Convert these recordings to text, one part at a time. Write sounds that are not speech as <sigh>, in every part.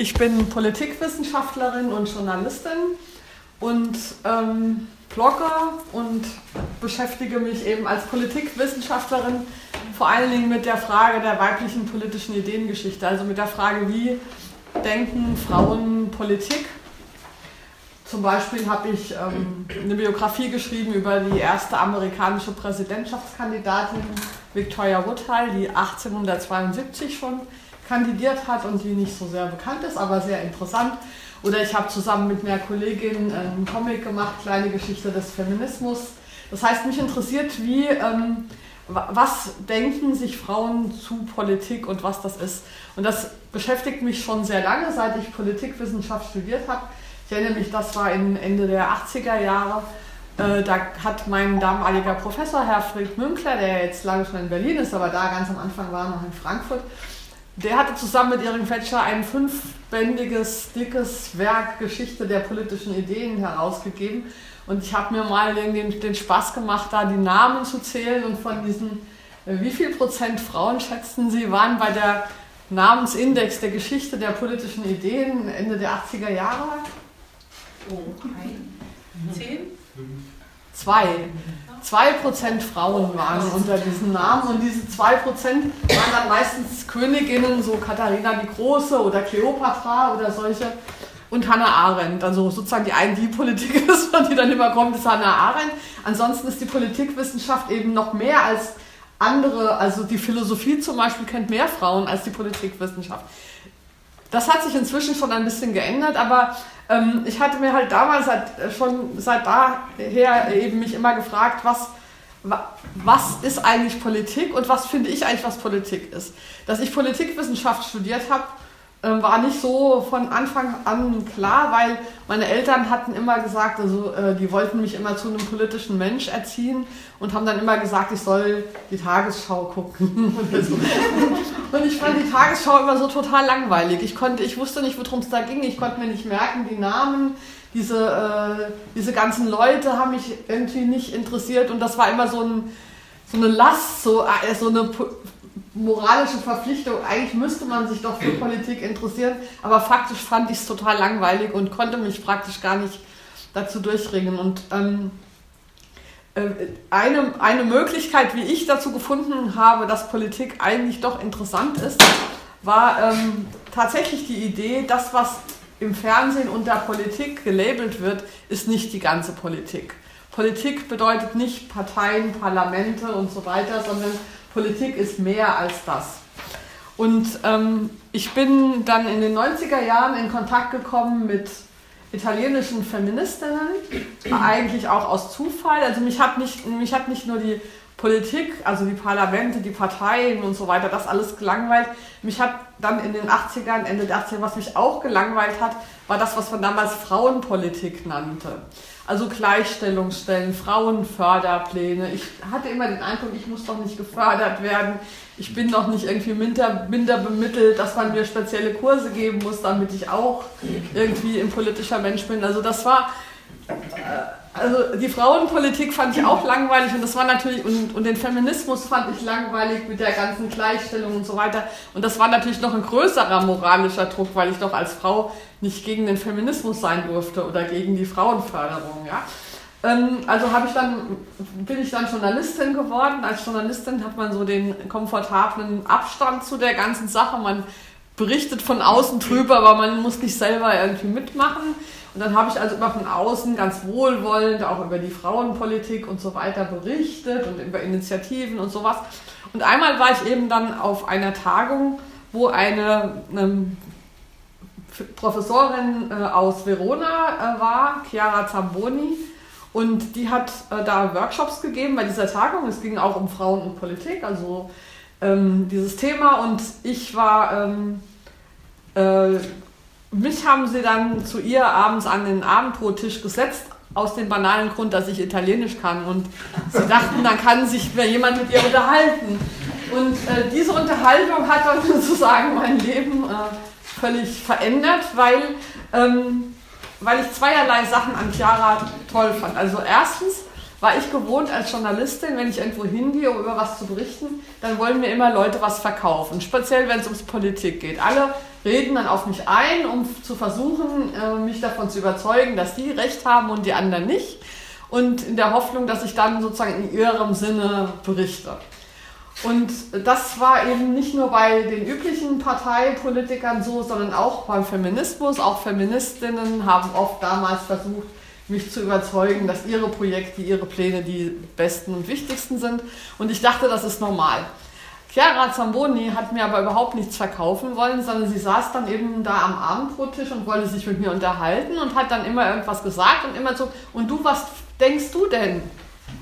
Ich bin Politikwissenschaftlerin und Journalistin und ähm, Blogger und beschäftige mich eben als Politikwissenschaftlerin vor allen Dingen mit der Frage der weiblichen politischen Ideengeschichte, also mit der Frage, wie denken Frauen Politik. Zum Beispiel habe ich ähm, eine Biografie geschrieben über die erste amerikanische Präsidentschaftskandidatin Victoria Woodhull, die 1872 schon kandidiert hat und die nicht so sehr bekannt ist, aber sehr interessant. Oder ich habe zusammen mit einer Kollegin einen Comic gemacht, kleine Geschichte des Feminismus. Das heißt, mich interessiert, wie, ähm, was denken sich Frauen zu Politik und was das ist. Und das beschäftigt mich schon sehr lange, seit ich Politikwissenschaft studiert habe. Ich erinnere mich, das war Ende der 80er Jahre. Äh, da hat mein damaliger Professor, Herr Fried Münkler, der jetzt lange schon in Berlin ist, aber da ganz am Anfang war noch in Frankfurt, der hatte zusammen mit Erik Fetscher ein fünfbändiges, dickes Werk Geschichte der politischen Ideen herausgegeben. Und ich habe mir mal den, den, Spaß gemacht, da die Namen zu zählen und von diesen, äh, wie viel Prozent Frauen schätzen Sie, waren bei der Namensindex der Geschichte der politischen Ideen Ende der 80er Jahre? Oh, ein, zehn? Zwei. 2% Frauen waren unter diesen Namen und diese 2% waren dann meistens Königinnen, so Katharina die Große oder Kleopatra oder solche und Hannah Arendt. Also sozusagen die eine, die Politik <laughs> ist, die dann immer kommt, ist Hannah Arendt. Ansonsten ist die Politikwissenschaft eben noch mehr als andere, also die Philosophie zum Beispiel kennt mehr Frauen als die Politikwissenschaft. Das hat sich inzwischen schon ein bisschen geändert, aber ähm, ich hatte mir halt damals äh, schon seit daher eben mich immer gefragt, was, was ist eigentlich Politik und was finde ich eigentlich, was Politik ist. Dass ich Politikwissenschaft studiert habe, ähm, war nicht so von Anfang an klar, weil meine Eltern hatten immer gesagt, also äh, die wollten mich immer zu einem politischen Mensch erziehen und haben dann immer gesagt, ich soll die Tagesschau gucken. <laughs> und ich fand die Tagesschau immer so total langweilig. Ich konnte, ich wusste nicht, worum es da ging. Ich konnte mir nicht merken, die Namen. Diese, äh, diese ganzen Leute haben mich irgendwie nicht interessiert und das war immer so, ein, so eine Last, so, äh, so eine moralische Verpflichtung. Eigentlich müsste man sich doch für Politik interessieren, aber faktisch fand ich es total langweilig und konnte mich praktisch gar nicht dazu durchringen. Und ähm, äh, eine, eine Möglichkeit, wie ich dazu gefunden habe, dass Politik eigentlich doch interessant ist, war ähm, tatsächlich die Idee, das, was im Fernsehen unter Politik gelabelt wird, ist nicht die ganze Politik. Politik bedeutet nicht Parteien, Parlamente und so weiter, sondern Politik ist mehr als das. Und ähm, ich bin dann in den 90er Jahren in Kontakt gekommen mit italienischen Feministinnen, eigentlich auch aus Zufall. Also mich hat nicht, mich hat nicht nur die Politik, also die Parlamente, die Parteien und so weiter, das alles gelangweilt. Mich hat dann in den 80ern, Ende der 80er, was mich auch gelangweilt hat, war das, was man damals Frauenpolitik nannte. Also Gleichstellungsstellen, Frauenförderpläne. Ich hatte immer den Eindruck, ich muss doch nicht gefördert werden. Ich bin doch nicht irgendwie minder, minder bemittelt, dass man mir spezielle Kurse geben muss, damit ich auch irgendwie ein politischer Mensch bin. Also das war, äh, also die Frauenpolitik fand ich auch langweilig und das war natürlich, und, und den Feminismus fand ich langweilig mit der ganzen Gleichstellung und so weiter. Und das war natürlich noch ein größerer moralischer Druck, weil ich doch als Frau nicht gegen den Feminismus sein durfte oder gegen die Frauenförderung. Ja? Ähm, also habe ich dann, bin ich dann Journalistin geworden. Als Journalistin hat man so den komfortablen Abstand zu der ganzen Sache. Man berichtet von außen drüber, aber man muss nicht selber irgendwie mitmachen. Und dann habe ich also immer von außen ganz wohlwollend auch über die Frauenpolitik und so weiter berichtet und über Initiativen und sowas. Und einmal war ich eben dann auf einer Tagung, wo eine, eine Professorin äh, aus Verona äh, war, Chiara Zamboni. Und die hat äh, da Workshops gegeben bei dieser Tagung. Es ging auch um Frauen und Politik, also ähm, dieses Thema. Und ich war ähm, äh, mich haben sie dann zu ihr abends an den Abendbrottisch gesetzt, aus dem banalen Grund, dass ich Italienisch kann. Und sie dachten, dann kann sich jemand mit ihr unterhalten. Und äh, diese Unterhaltung hat dann <laughs> sozusagen mein Leben äh, völlig verändert, weil, ähm, weil ich zweierlei Sachen an Chiara toll fand. Also erstens war ich gewohnt als Journalistin, wenn ich irgendwo hingehe, um über was zu berichten, dann wollen mir immer Leute was verkaufen. Speziell, wenn es ums Politik geht. Alle reden dann auf mich ein, um zu versuchen, äh, mich davon zu überzeugen, dass die recht haben und die anderen nicht. Und in der Hoffnung, dass ich dann sozusagen in ihrem Sinne berichte. Und das war eben nicht nur bei den üblichen Parteipolitikern so, sondern auch beim Feminismus. Auch Feministinnen haben oft damals versucht, mich zu überzeugen, dass ihre Projekte, ihre Pläne die besten und wichtigsten sind. Und ich dachte, das ist normal. Chiara Zamboni hat mir aber überhaupt nichts verkaufen wollen, sondern sie saß dann eben da am Abendbrottisch und wollte sich mit mir unterhalten und hat dann immer irgendwas gesagt und immer so, und du, was denkst du denn?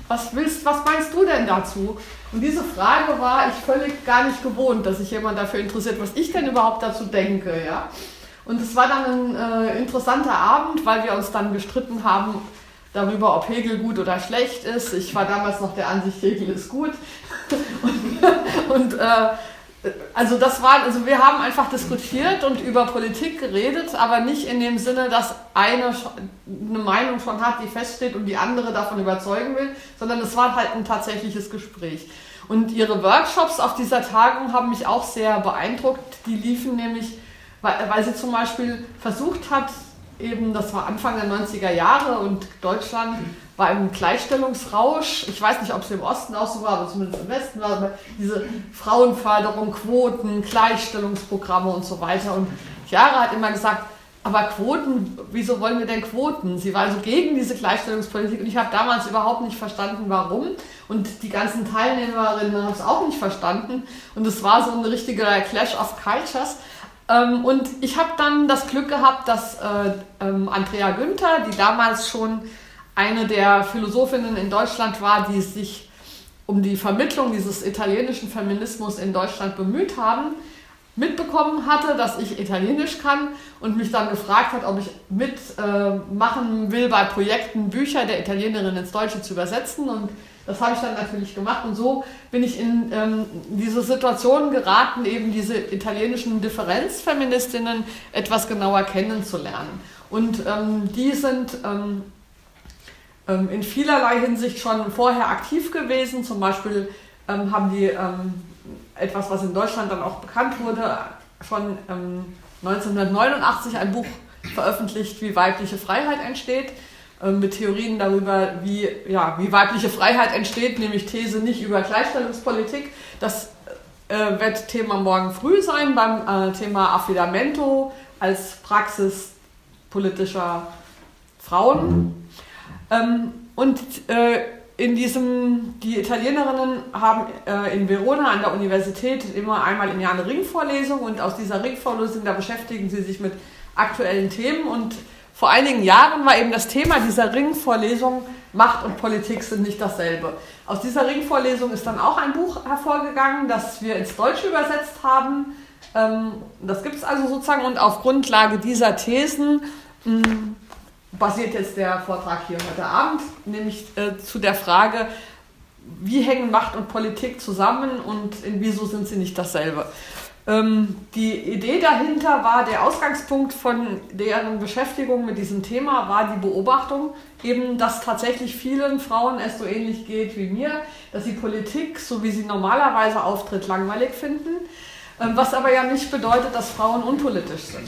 Was willst, was meinst du denn dazu? Und diese Frage war ich völlig gar nicht gewohnt, dass sich jemand dafür interessiert, was ich denn überhaupt dazu denke, ja. Und es war dann ein äh, interessanter Abend, weil wir uns dann gestritten haben darüber, ob Hegel gut oder schlecht ist. Ich war damals noch der Ansicht, Hegel ist gut. <laughs> und, und äh, also das war, also wir haben einfach diskutiert und über Politik geredet, aber nicht in dem Sinne, dass eine eine Meinung schon hat, die feststeht und die andere davon überzeugen will, sondern es war halt ein tatsächliches Gespräch. Und ihre Workshops auf dieser Tagung haben mich auch sehr beeindruckt. Die liefen nämlich, weil, weil sie zum Beispiel versucht hat, eben, das war Anfang der 90er Jahre und Deutschland war im Gleichstellungsrausch. Ich weiß nicht, ob es im Osten auch so war, aber zumindest im Westen war es diese Frauenförderung, Quoten, Gleichstellungsprogramme und so weiter. Und Chiara hat immer gesagt, aber Quoten, wieso wollen wir denn Quoten? Sie war also gegen diese Gleichstellungspolitik und ich habe damals überhaupt nicht verstanden, warum. Und die ganzen Teilnehmerinnen haben es auch nicht verstanden. Und es war so ein richtiger Clash of Cultures. Ähm, und ich habe dann das Glück gehabt, dass äh, ähm, Andrea Günther, die damals schon eine der Philosophinnen in Deutschland war, die sich um die Vermittlung dieses italienischen Feminismus in Deutschland bemüht haben, mitbekommen hatte, dass ich Italienisch kann und mich dann gefragt hat, ob ich mitmachen äh, will bei Projekten, Bücher der Italienerin ins Deutsche zu übersetzen. Und das habe ich dann natürlich gemacht und so bin ich in ähm, diese Situation geraten, eben diese italienischen Differenzfeministinnen etwas genauer kennenzulernen. Und ähm, die sind ähm, ähm in vielerlei Hinsicht schon vorher aktiv gewesen. Zum Beispiel ähm, haben die ähm, etwas, was in Deutschland dann auch bekannt wurde, schon 1989 ein Buch veröffentlicht, wie weibliche Freiheit entsteht mit Theorien darüber, wie, ja, wie weibliche Freiheit entsteht, nämlich These nicht über Gleichstellungspolitik. Das äh, wird Thema morgen früh sein beim äh, Thema Affidamento als Praxis politischer Frauen. Ähm, und äh, in diesem, die Italienerinnen haben äh, in Verona an der Universität immer einmal im Jahr eine Ringvorlesung und aus dieser Ringvorlesung, da beschäftigen sie sich mit aktuellen Themen und vor einigen Jahren war eben das Thema dieser Ringvorlesung Macht und Politik sind nicht dasselbe. Aus dieser Ringvorlesung ist dann auch ein Buch hervorgegangen, das wir ins Deutsche übersetzt haben. Ähm, das gibt es also sozusagen und auf Grundlage dieser Thesen hm, basiert jetzt der Vortrag hier heute Abend, nämlich äh, zu der Frage, wie hängen Macht und Politik zusammen und in wieso sind sie nicht dasselbe. Ähm, die Idee dahinter war, der Ausgangspunkt von deren Beschäftigung mit diesem Thema war die Beobachtung, eben, dass tatsächlich vielen Frauen es so ähnlich geht wie mir, dass sie Politik, so wie sie normalerweise auftritt, langweilig finden, ähm, was aber ja nicht bedeutet, dass Frauen unpolitisch sind.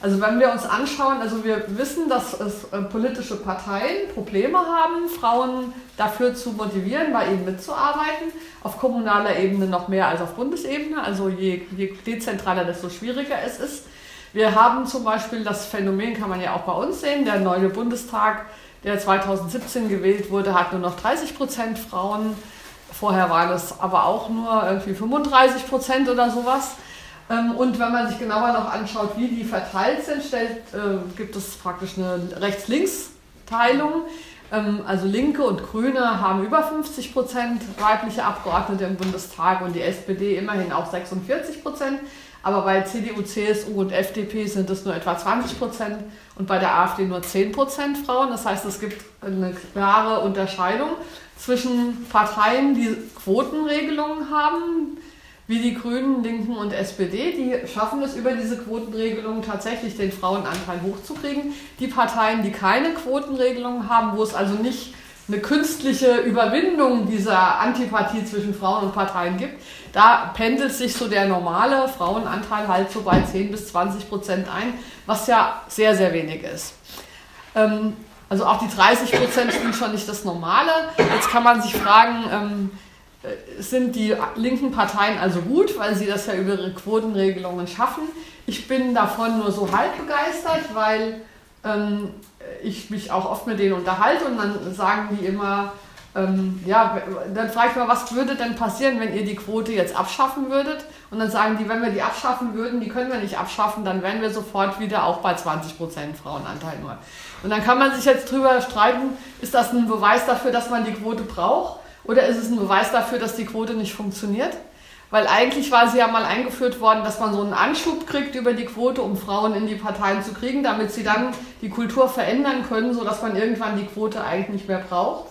Also wenn wir uns anschauen, also wir wissen, dass es äh, politische Parteien Probleme haben, Frauen dafür zu motivieren, bei ihnen mitzuarbeiten. Auf kommunaler Ebene noch mehr als auf Bundesebene. Also je, je dezentraler, desto schwieriger es ist. Wir haben zum Beispiel das Phänomen, kann man ja auch bei uns sehen, der neue Bundestag, der 2017 gewählt wurde, hat nur noch 30 Prozent Frauen. Vorher waren es aber auch nur irgendwie 35 Prozent oder sowas. Ähm, und wenn man sich genauer noch anschaut, wie die verteilt sind, stellt, äh, gibt es praktisch eine Rechts-Links-Teilung. Ähm, also Linke und Grüne haben über 50 Prozent weibliche Abgeordnete im Bundestag und die SPD immerhin auch 46 Prozent. Aber bei CDU, CSU und FDP sind es nur etwa 20 Prozent und bei der AfD nur 10 Prozent Frauen. Das heißt, es gibt eine klare Unterscheidung zwischen Parteien, die Quotenregelungen haben, wie die Grünen, Linken und SPD, die schaffen es über diese Quotenregelung tatsächlich den Frauenanteil hochzukriegen. Die Parteien, die keine Quotenregelung haben, wo es also nicht eine künstliche Überwindung dieser Antipathie zwischen Frauen und Parteien gibt. Da pendelt sich so der normale Frauenanteil halt so bei 10 bis 20 Prozent ein, was ja sehr, sehr wenig ist. Ähm, also auch die 30 Prozent sind schon nicht das Normale. Jetzt kann man sich fragen, ähm, äh, sind die linken Parteien also gut, weil sie das ja über ihre Quotenregelungen schaffen. Ich bin davon nur so halb begeistert, weil ähm, ich mich auch oft mit denen unterhalte und dann sagen die immer, ähm, ja, dann frage ich mal, was würde denn passieren, wenn ihr die Quote jetzt abschaffen würdet? Und dann sagen die, wenn wir die abschaffen würden, die können wir nicht abschaffen, dann wären wir sofort wieder auch bei 20% Frauenanteil nur. Und dann kann man sich jetzt drüber streiten, ist das ein Beweis dafür, dass man die Quote braucht? Oder ist es ein Beweis dafür, dass die Quote nicht funktioniert? Weil eigentlich war sie ja mal eingeführt worden, dass man so einen Anschub kriegt über die Quote, um Frauen in die Parteien zu kriegen, damit sie dann die Kultur verändern können, sodass man irgendwann die Quote eigentlich nicht mehr braucht.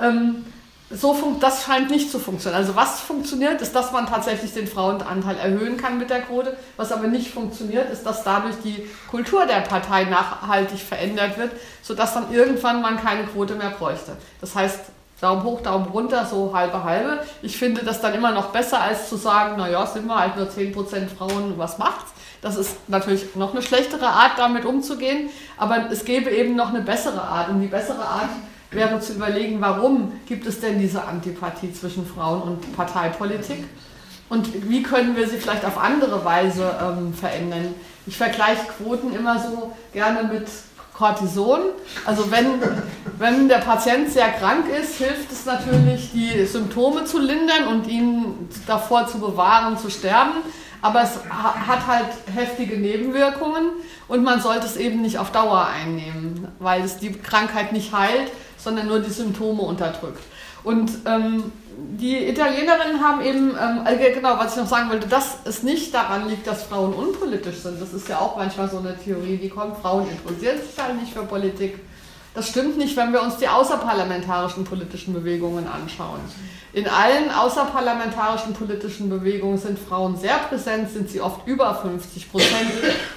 Ähm, so das scheint nicht zu funktionieren. Also was funktioniert, ist, dass man tatsächlich den Frauenanteil erhöhen kann mit der Quote. Was aber nicht funktioniert, ist, dass dadurch die Kultur der Partei nachhaltig verändert wird, sodass dann irgendwann man keine Quote mehr bräuchte. Das heißt, Daumen hoch, Daumen runter, so halbe halbe. Ich finde das dann immer noch besser, als zu sagen, naja, sind wir halt nur 10% Frauen, was macht's? Das ist natürlich noch eine schlechtere Art, damit umzugehen, aber es gäbe eben noch eine bessere Art. Und die bessere Art wäre zu überlegen, warum gibt es denn diese Antipathie zwischen Frauen und Parteipolitik? Und wie können wir sie vielleicht auf andere Weise ähm, verändern? Ich vergleiche Quoten immer so gerne mit Cortison. Also wenn, wenn der Patient sehr krank ist, hilft es natürlich, die Symptome zu lindern und ihn davor zu bewahren, zu sterben. Aber es hat halt heftige Nebenwirkungen und man sollte es eben nicht auf Dauer einnehmen, weil es die Krankheit nicht heilt, sondern nur die Symptome unterdrückt. Und ähm, die Italienerinnen haben eben, ähm, äh, genau, was ich noch sagen wollte, dass es nicht daran liegt, dass Frauen unpolitisch sind. Das ist ja auch manchmal so eine Theorie, die kommt, Frauen interessieren sich halt nicht für Politik. Das stimmt nicht, wenn wir uns die außerparlamentarischen politischen Bewegungen anschauen. In allen außerparlamentarischen politischen Bewegungen sind Frauen sehr präsent, sind sie oft über 50 Prozent.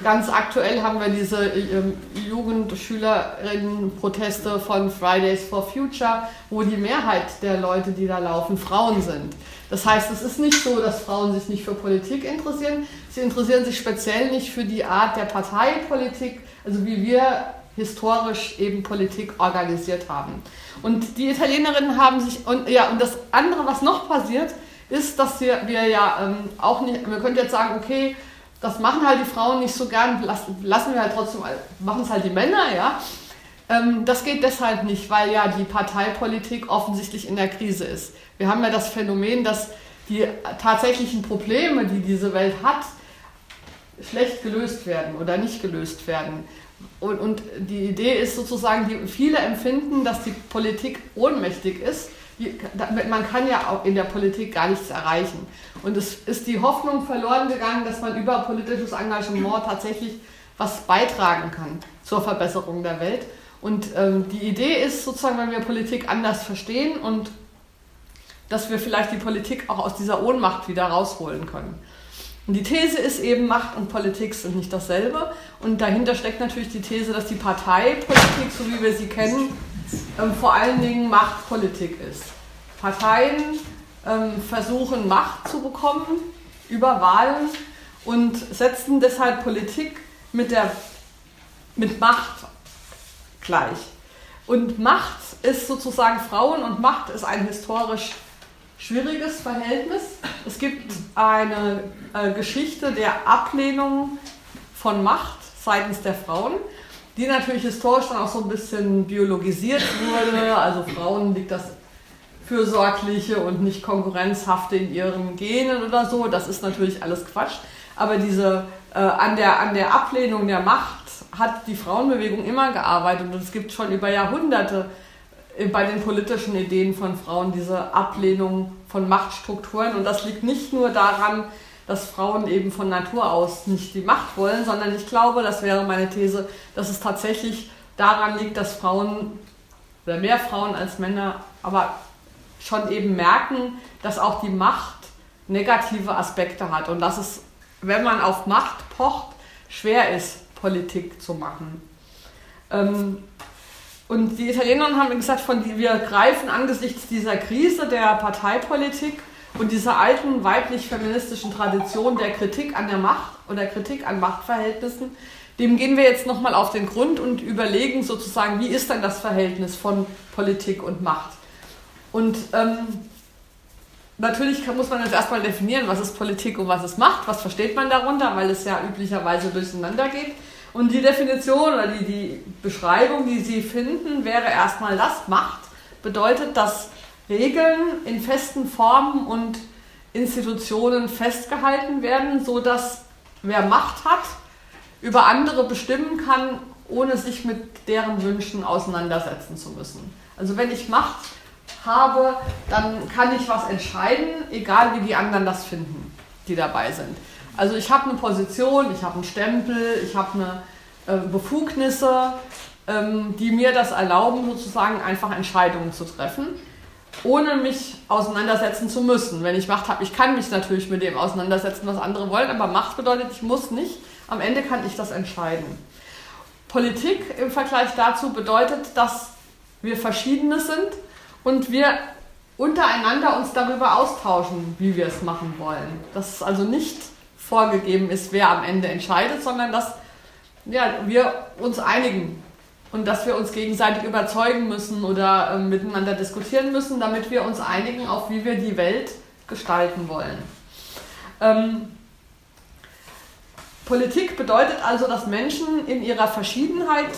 Ganz aktuell haben wir diese ähm, Jugendschülerinnen-Proteste von Fridays for Future, wo die Mehrheit der Leute, die da laufen, Frauen sind. Das heißt, es ist nicht so, dass Frauen sich nicht für Politik interessieren. Sie interessieren sich speziell nicht für die Art der Parteipolitik, also wie wir historisch eben Politik organisiert haben. Und die Italienerinnen haben sich, und ja, und das andere, was noch passiert, ist, dass wir, wir ja ähm, auch nicht, wir könnten jetzt sagen, okay, das machen halt die Frauen nicht so gern, lassen, lassen wir halt trotzdem, machen es halt die Männer, ja. Ähm, das geht deshalb nicht, weil ja die Parteipolitik offensichtlich in der Krise ist. Wir haben ja das Phänomen, dass die tatsächlichen Probleme, die diese Welt hat, schlecht gelöst werden oder nicht gelöst werden. Und, und die Idee ist sozusagen, die, viele empfinden, dass die Politik ohnmächtig ist. Man kann ja auch in der Politik gar nichts erreichen. Und es ist die Hoffnung verloren gegangen, dass man über politisches Engagement tatsächlich was beitragen kann zur Verbesserung der Welt. Und ähm, die Idee ist sozusagen, wenn wir Politik anders verstehen und dass wir vielleicht die Politik auch aus dieser Ohnmacht wieder rausholen können. Und die These ist eben, Macht und Politik sind nicht dasselbe. Und dahinter steckt natürlich die These, dass die Parteipolitik, so wie wir sie kennen, ähm, vor allen Dingen Machtpolitik ist. Parteien ähm, versuchen Macht zu bekommen über Wahlen und setzen deshalb Politik mit, der, mit Macht gleich. Und Macht ist sozusagen Frauen und Macht ist ein historisch schwieriges Verhältnis. Es gibt eine äh, Geschichte der Ablehnung von Macht seitens der Frauen, die natürlich historisch dann auch so ein bisschen biologisiert wurde. Also Frauen liegt das Fürsorgliche und nicht Konkurrenzhafte in ihren Genen oder so. Das ist natürlich alles Quatsch. Aber diese äh, an, der, an der Ablehnung der Macht hat die Frauenbewegung immer gearbeitet und es gibt schon über Jahrhunderte bei den politischen Ideen von Frauen diese Ablehnung von Machtstrukturen. Und das liegt nicht nur daran, dass Frauen eben von Natur aus nicht die Macht wollen, sondern ich glaube, das wäre meine These, dass es tatsächlich daran liegt, dass Frauen oder mehr Frauen als Männer aber schon eben merken, dass auch die Macht negative Aspekte hat und dass es, wenn man auf Macht pocht, schwer ist, Politik zu machen. Ähm, und die Italiener haben gesagt, von, wir greifen angesichts dieser Krise der Parteipolitik und dieser alten weiblich-feministischen Tradition der Kritik an der Macht oder Kritik an Machtverhältnissen, dem gehen wir jetzt nochmal auf den Grund und überlegen sozusagen, wie ist dann das Verhältnis von Politik und Macht. Und ähm, natürlich kann, muss man jetzt erstmal definieren, was ist Politik und was ist Macht, was versteht man darunter, weil es ja üblicherweise durcheinander geht. Und die Definition oder die, die Beschreibung, die Sie finden, wäre erstmal das, Macht bedeutet, dass Regeln in festen Formen und Institutionen festgehalten werden, sodass wer Macht hat, über andere bestimmen kann, ohne sich mit deren Wünschen auseinandersetzen zu müssen. Also wenn ich Macht habe, dann kann ich was entscheiden, egal wie die anderen das finden, die dabei sind. Also ich habe eine Position, ich habe einen Stempel, ich habe eine äh, Befugnisse, ähm, die mir das erlauben, sozusagen einfach Entscheidungen zu treffen, ohne mich auseinandersetzen zu müssen. Wenn ich Macht habe, ich kann mich natürlich mit dem auseinandersetzen, was andere wollen, aber Macht bedeutet, ich muss nicht. Am Ende kann ich das entscheiden. Politik im Vergleich dazu bedeutet, dass wir verschiedene sind und wir untereinander uns darüber austauschen, wie wir es machen wollen. Dass also nicht vorgegeben ist, wer am Ende entscheidet, sondern dass ja, wir uns einigen und dass wir uns gegenseitig überzeugen müssen oder äh, miteinander diskutieren müssen, damit wir uns einigen, auf wie wir die Welt gestalten wollen. Ähm, Politik bedeutet also, dass Menschen in ihrer Verschiedenheit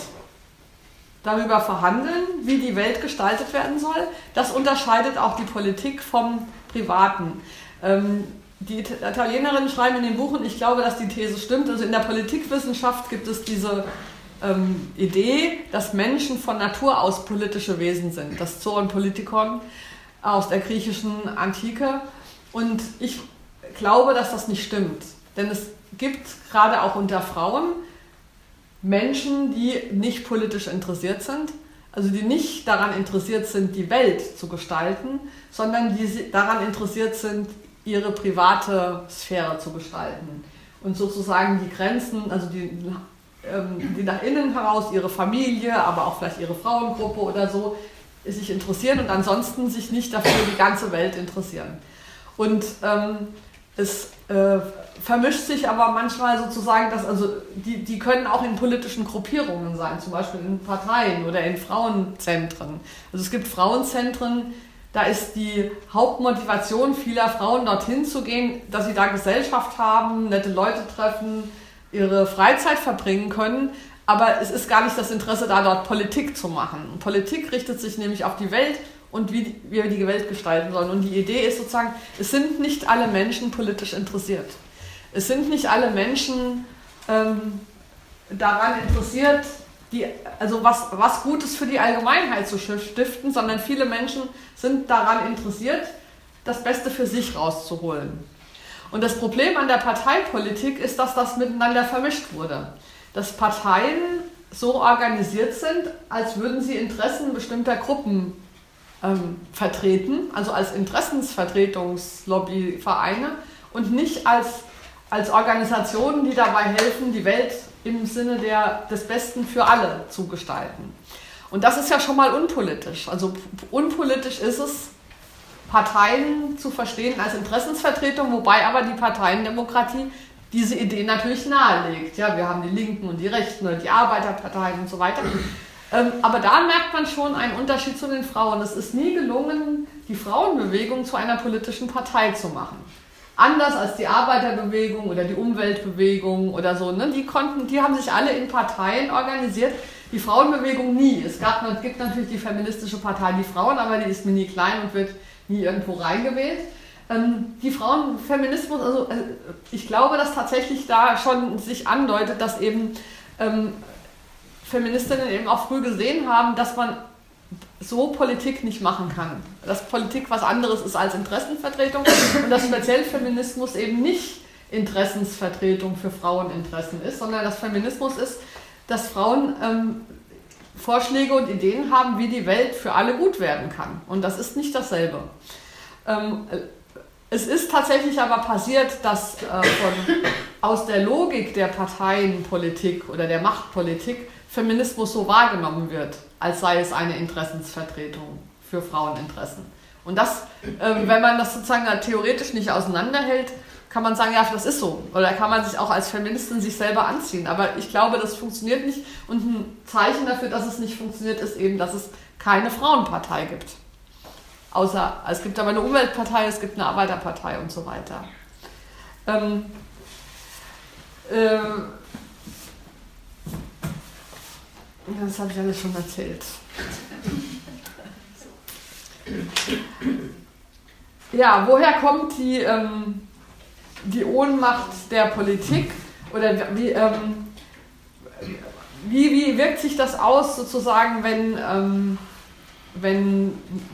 darüber verhandeln, wie die Welt gestaltet werden soll. Das unterscheidet auch die Politik vom Privaten. Ähm, die Italienerinnen schreiben in den Buchen, ich glaube, dass die These stimmt. Also in der Politikwissenschaft gibt es diese ähm, Idee, dass Menschen von Natur aus politische Wesen sind. Das Zoon Politikon aus der griechischen Antike. Und ich glaube, dass das nicht stimmt. Denn es gibt gerade auch unter Frauen Menschen, die nicht politisch interessiert sind, also die nicht daran interessiert sind, die Welt zu gestalten, sondern die daran interessiert sind, ihre private Sphäre zu gestalten und sozusagen die Grenzen, also die, ähm, die nach innen heraus, ihre Familie, aber auch vielleicht ihre Frauengruppe oder so, sich interessieren und ansonsten sich nicht dafür die ganze Welt interessieren. Und ähm, es äh, vermischt sich aber manchmal sozusagen, dass also die, die können auch in politischen Gruppierungen sein, zum Beispiel in Parteien oder in Frauenzentren. Also es gibt Frauenzentren, da ist die Hauptmotivation vieler Frauen, dorthin zu gehen, dass sie da Gesellschaft haben, nette Leute treffen, ihre Freizeit verbringen können. Aber es ist gar nicht das Interesse da, dort Politik zu machen. Politik richtet sich nämlich auf die Welt und wie wir die Welt gestalten sollen. Und die Idee ist sozusagen, es sind nicht alle Menschen politisch interessiert. Es sind nicht alle Menschen ähm, daran interessiert, die, also was, was Gutes für die Allgemeinheit zu stiften, sondern viele Menschen sind daran interessiert, das Beste für sich rauszuholen. Und das Problem an der Parteipolitik ist, dass das miteinander vermischt wurde. Dass Parteien so organisiert sind, als würden sie Interessen bestimmter Gruppen ähm, vertreten, also als Interessensvertretungslobbyvereine und nicht als, als Organisationen, die dabei helfen, die Welt im Sinne der, des Besten für alle zu gestalten. Und das ist ja schon mal unpolitisch. Also unpolitisch ist es, Parteien zu verstehen als Interessensvertretung, wobei aber die Parteiendemokratie diese Idee natürlich nahelegt. Ja, wir haben die Linken und die Rechten oder die Arbeiterparteien und so weiter. Ähm, aber da merkt man schon einen Unterschied zu den Frauen. Es ist nie gelungen, die Frauenbewegung zu einer politischen Partei zu machen anders als die Arbeiterbewegung oder die Umweltbewegung oder so. Ne? Die, konnten, die haben sich alle in Parteien organisiert. Die Frauenbewegung nie. Es gab, gibt natürlich die feministische Partei Die Frauen, aber die ist mini klein und wird nie irgendwo reingewählt. Ähm, die Frauenfeminismus, also äh, ich glaube, dass tatsächlich da schon sich andeutet, dass eben ähm, Feministinnen eben auch früh gesehen haben, dass man so Politik nicht machen kann. Dass Politik was anderes ist als Interessenvertretung <coughs> und dass speziell Feminismus eben nicht Interessensvertretung für Fraueninteressen ist, sondern dass Feminismus ist, dass Frauen ähm, Vorschläge und Ideen haben, wie die Welt für alle gut werden kann. Und das ist nicht dasselbe. Ähm, es ist tatsächlich aber passiert, dass äh, von aus der Logik der Parteienpolitik oder der Machtpolitik Feminismus so wahrgenommen wird, als sei es eine Interessensvertretung für Fraueninteressen. Und das, äh, wenn man das sozusagen theoretisch nicht auseinanderhält, kann man sagen, ja, das ist so. Oder kann man sich auch als Feministin sich selber anziehen. Aber ich glaube, das funktioniert nicht. Und ein Zeichen dafür, dass es nicht funktioniert, ist eben, dass es keine Frauenpartei gibt. Außer, es gibt aber eine Umweltpartei, es gibt eine Arbeiterpartei und so weiter. Ähm, ähm, das habe ich alles schon erzählt. Ja, woher kommt die, ähm, die Ohnmacht der Politik? Oder wie, ähm, wie, wie wirkt sich das aus, sozusagen, wenn, ähm, wenn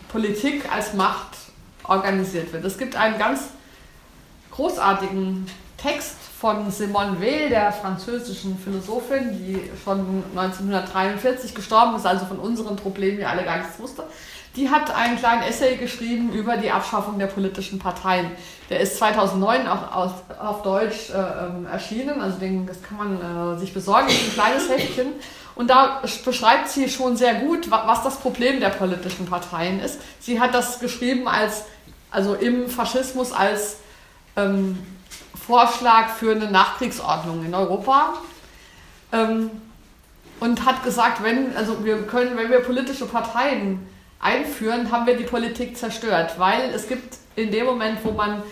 Politik als Macht organisiert wird? Es gibt einen ganz großartigen Text von Simone Weil, der französischen Philosophin, die schon 1943 gestorben ist, also von unseren Problemen ja alle gar nichts wusste. Die hat einen kleinen Essay geschrieben über die Abschaffung der politischen Parteien. Der ist 2009 auch aus, auf Deutsch äh, ähm, erschienen, also den, das kann man äh, sich besorgen, ist ein kleines Heftchen. Und da beschreibt sie schon sehr gut, was das Problem der politischen Parteien ist. Sie hat das geschrieben als, also im Faschismus als ähm, Vorschlag für eine Nachkriegsordnung in Europa. Ähm, und hat gesagt, wenn, also wir können, wenn wir politische Parteien einführen, haben wir die Politik zerstört, weil es gibt in dem Moment, wo man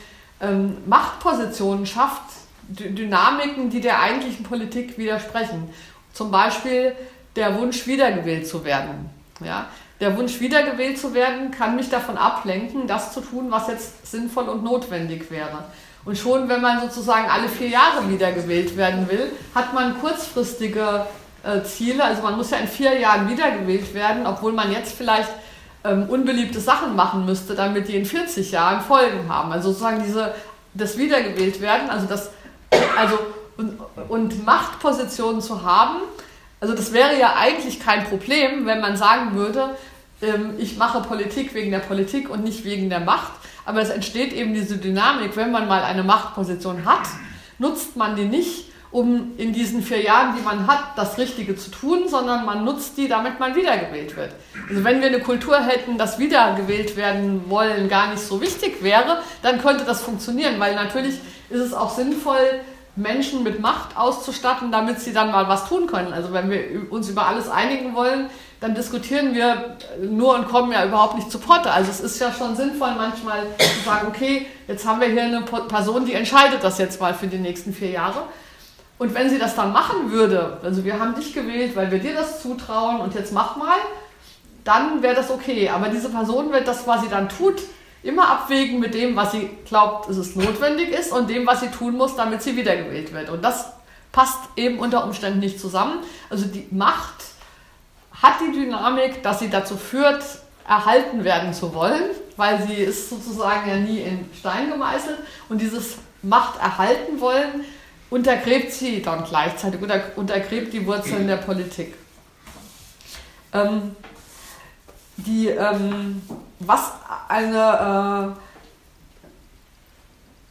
ähm, Machtpositionen schafft, Dynamiken, die der eigentlichen Politik widersprechen. Zum Beispiel der Wunsch, wiedergewählt zu werden. Ja? Der Wunsch, wiedergewählt zu werden, kann mich davon ablenken, das zu tun, was jetzt sinnvoll und notwendig wäre. Und schon, wenn man sozusagen alle vier Jahre wiedergewählt werden will, hat man kurzfristige äh, Ziele. Also man muss ja in vier Jahren wiedergewählt werden, obwohl man jetzt vielleicht ähm, unbeliebte Sachen machen müsste, damit die in 40 Jahren Folgen haben. Also sozusagen diese, das Wiedergewählt werden, also das, also und, und Machtpositionen zu haben, also das wäre ja eigentlich kein Problem, wenn man sagen würde, ähm, ich mache Politik wegen der Politik und nicht wegen der Macht. Aber es entsteht eben diese Dynamik, wenn man mal eine Machtposition hat, nutzt man die nicht, um in diesen vier Jahren, die man hat, das Richtige zu tun, sondern man nutzt die, damit man wiedergewählt wird. Also wenn wir eine Kultur hätten, dass wiedergewählt werden wollen gar nicht so wichtig wäre, dann könnte das funktionieren, weil natürlich ist es auch sinnvoll, Menschen mit Macht auszustatten, damit sie dann mal was tun können. Also wenn wir uns über alles einigen wollen, dann diskutieren wir nur und kommen ja überhaupt nicht zu Potte. Also es ist ja schon sinnvoll manchmal zu sagen, okay, jetzt haben wir hier eine Person, die entscheidet das jetzt mal für die nächsten vier Jahre. Und wenn sie das dann machen würde, also wir haben dich gewählt, weil wir dir das zutrauen und jetzt mach mal, dann wäre das okay. Aber diese Person wird das, was sie dann tut, immer abwägen mit dem, was sie glaubt, dass es notwendig ist und dem, was sie tun muss, damit sie wiedergewählt wird. Und das passt eben unter Umständen nicht zusammen. Also die Macht hat die Dynamik, dass sie dazu führt, erhalten werden zu wollen, weil sie ist sozusagen ja nie in Stein gemeißelt. Und dieses Macht erhalten wollen untergräbt sie dann gleichzeitig oder untergräbt die Wurzeln der Politik. Ähm, die, ähm, was eine, äh,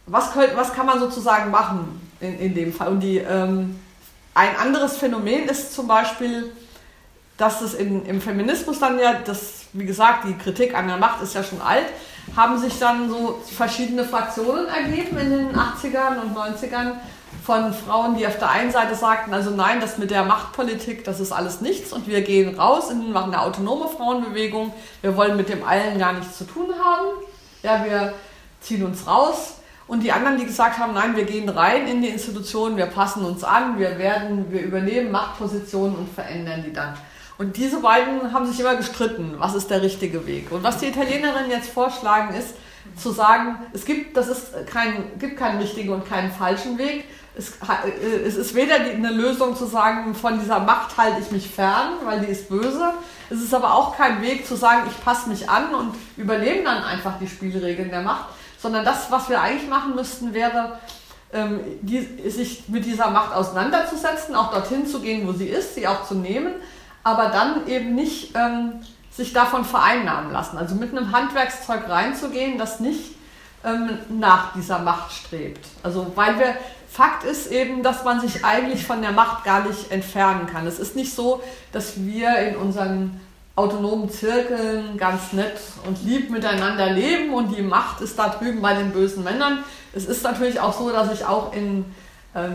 was, könnt, was kann man sozusagen machen in, in dem Fall? Und die, ähm, ein anderes Phänomen ist zum Beispiel, dass es in, im Feminismus dann ja, das, wie gesagt, die Kritik an der Macht ist ja schon alt, haben sich dann so verschiedene Fraktionen ergeben in den 80ern und 90ern, von Frauen, die auf der einen Seite sagten, also nein, das mit der Machtpolitik, das ist alles nichts und wir gehen raus und machen eine autonome Frauenbewegung. Wir wollen mit dem allen gar nichts zu tun haben. Ja, wir ziehen uns raus. Und die anderen, die gesagt haben, nein, wir gehen rein in die Institutionen, wir passen uns an, wir werden, wir übernehmen Machtpositionen und verändern die dann. Und diese beiden haben sich immer gestritten, was ist der richtige Weg. Und was die Italienerinnen jetzt vorschlagen ist, zu sagen, es gibt, das ist kein, gibt keinen richtigen und keinen falschen Weg, es, äh, es ist weder eine Lösung zu sagen, von dieser Macht halte ich mich fern, weil die ist böse. Es ist aber auch kein Weg zu sagen, ich passe mich an und überlebe dann einfach die Spielregeln der Macht, sondern das, was wir eigentlich machen müssten, wäre, ähm, die, sich mit dieser Macht auseinanderzusetzen, auch dorthin zu gehen, wo sie ist, sie auch zu nehmen, aber dann eben nicht ähm, sich davon vereinnahmen lassen. Also mit einem Handwerkszeug reinzugehen, das nicht ähm, nach dieser Macht strebt. Also weil wir, Fakt ist eben, dass man sich eigentlich von der Macht gar nicht entfernen kann. Es ist nicht so, dass wir in unseren autonomen Zirkeln ganz nett und lieb miteinander leben und die Macht ist da drüben bei den bösen Männern. Es ist natürlich auch so, dass sich auch in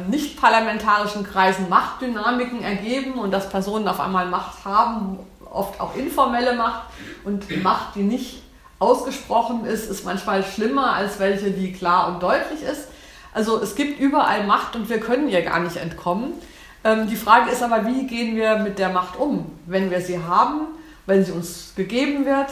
nicht parlamentarischen Kreisen Machtdynamiken ergeben und dass Personen auf einmal Macht haben, oft auch informelle Macht und Macht, die nicht ausgesprochen ist, ist manchmal schlimmer als welche, die klar und deutlich ist. Also es gibt überall Macht und wir können ihr gar nicht entkommen. Ähm, die Frage ist aber, wie gehen wir mit der Macht um, wenn wir sie haben, wenn sie uns gegeben wird.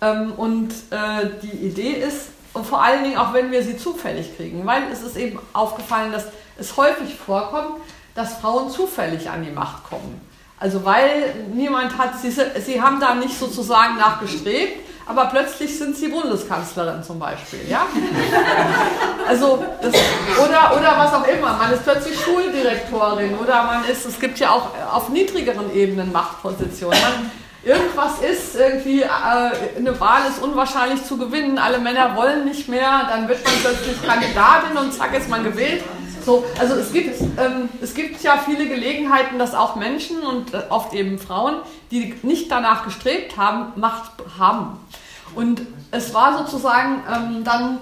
Ähm, und äh, die Idee ist, und vor allen Dingen auch wenn wir sie zufällig kriegen, weil es ist eben aufgefallen, dass es häufig vorkommt, dass Frauen zufällig an die Macht kommen. Also weil niemand hat, sie, sie haben da nicht sozusagen nachgestrebt, aber plötzlich sind sie Bundeskanzlerin zum Beispiel. Ja? <laughs> Also das, oder, oder was auch immer, man ist plötzlich Schuldirektorin oder man ist, es gibt ja auch auf niedrigeren Ebenen Machtpositionen. Man, irgendwas ist, irgendwie äh, eine Wahl ist unwahrscheinlich zu gewinnen, alle Männer wollen nicht mehr, dann wird man plötzlich Kandidatin und zack ist man gewählt. So, also es gibt, ähm, es gibt ja viele Gelegenheiten, dass auch Menschen und äh, oft eben Frauen, die nicht danach gestrebt haben, Macht haben. Und es war sozusagen ähm, dann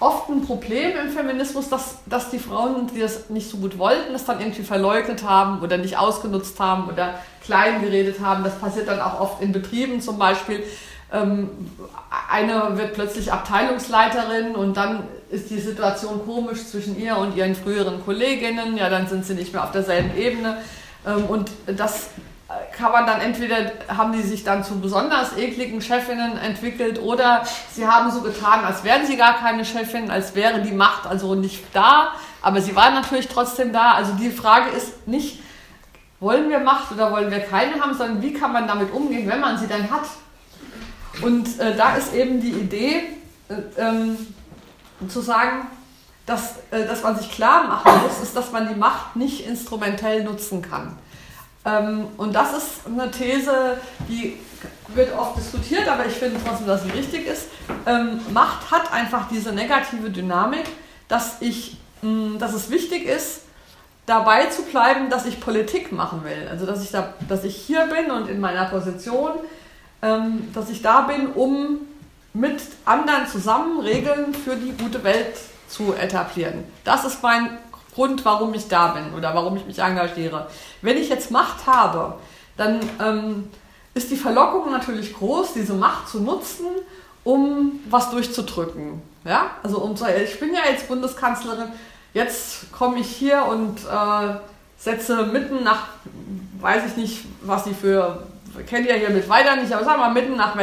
oft ein Problem im Feminismus, dass, dass die Frauen, die das nicht so gut wollten, das dann irgendwie verleugnet haben oder nicht ausgenutzt haben oder klein geredet haben. Das passiert dann auch oft in Betrieben zum Beispiel. Ähm, eine wird plötzlich Abteilungsleiterin und dann ist die Situation komisch zwischen ihr und ihren früheren Kolleginnen. Ja, dann sind sie nicht mehr auf derselben Ebene. Ähm, und das kann man dann entweder, haben die sich dann zu besonders ekligen Chefinnen entwickelt oder sie haben so getan, als wären sie gar keine Chefin, als wäre die Macht also nicht da, aber sie waren natürlich trotzdem da. Also die Frage ist nicht, wollen wir Macht oder wollen wir keine haben, sondern wie kann man damit umgehen, wenn man sie dann hat. Und äh, da ist eben die Idee, äh, ähm, zu sagen, dass, äh, dass man sich klar machen muss, ist, dass man die Macht nicht instrumentell nutzen kann. Ähm, und das ist eine These, die wird oft diskutiert, aber ich finde trotzdem, dass sie richtig ist. Ähm, Macht hat einfach diese negative Dynamik, dass, ich, mh, dass es wichtig ist, dabei zu bleiben, dass ich Politik machen will. Also dass ich, da, dass ich hier bin und in meiner Position, ähm, dass ich da bin, um mit anderen zusammen Regeln für die gute Welt zu etablieren. Das ist mein Grund, warum ich da bin oder warum ich mich engagiere. Wenn ich jetzt Macht habe, dann ähm, ist die Verlockung natürlich groß, diese Macht zu nutzen, um was durchzudrücken. Ja? Also um zu, ich bin ja jetzt Bundeskanzlerin, jetzt komme ich hier und äh, setze mitten nach, weiß ich nicht, was sie für, kennt ihr hier mit weiter nicht, aber sagen wir mal mitten nach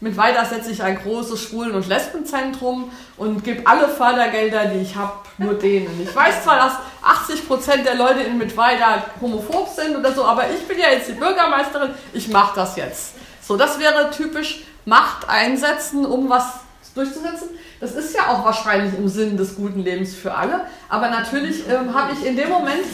mit weiter setze ich ein großes Schwulen- und Lesbenzentrum und gebe alle Fördergelder, die ich habe, nur denen. Ich weiß zwar, dass 80 Prozent der Leute in Mittweida homophob sind oder so, aber ich bin ja jetzt die Bürgermeisterin, ich mache das jetzt. So, das wäre typisch Macht einsetzen, um was durchzusetzen. Das ist ja auch wahrscheinlich im Sinn des guten Lebens für alle. Aber natürlich ähm, habe ich in dem Moment,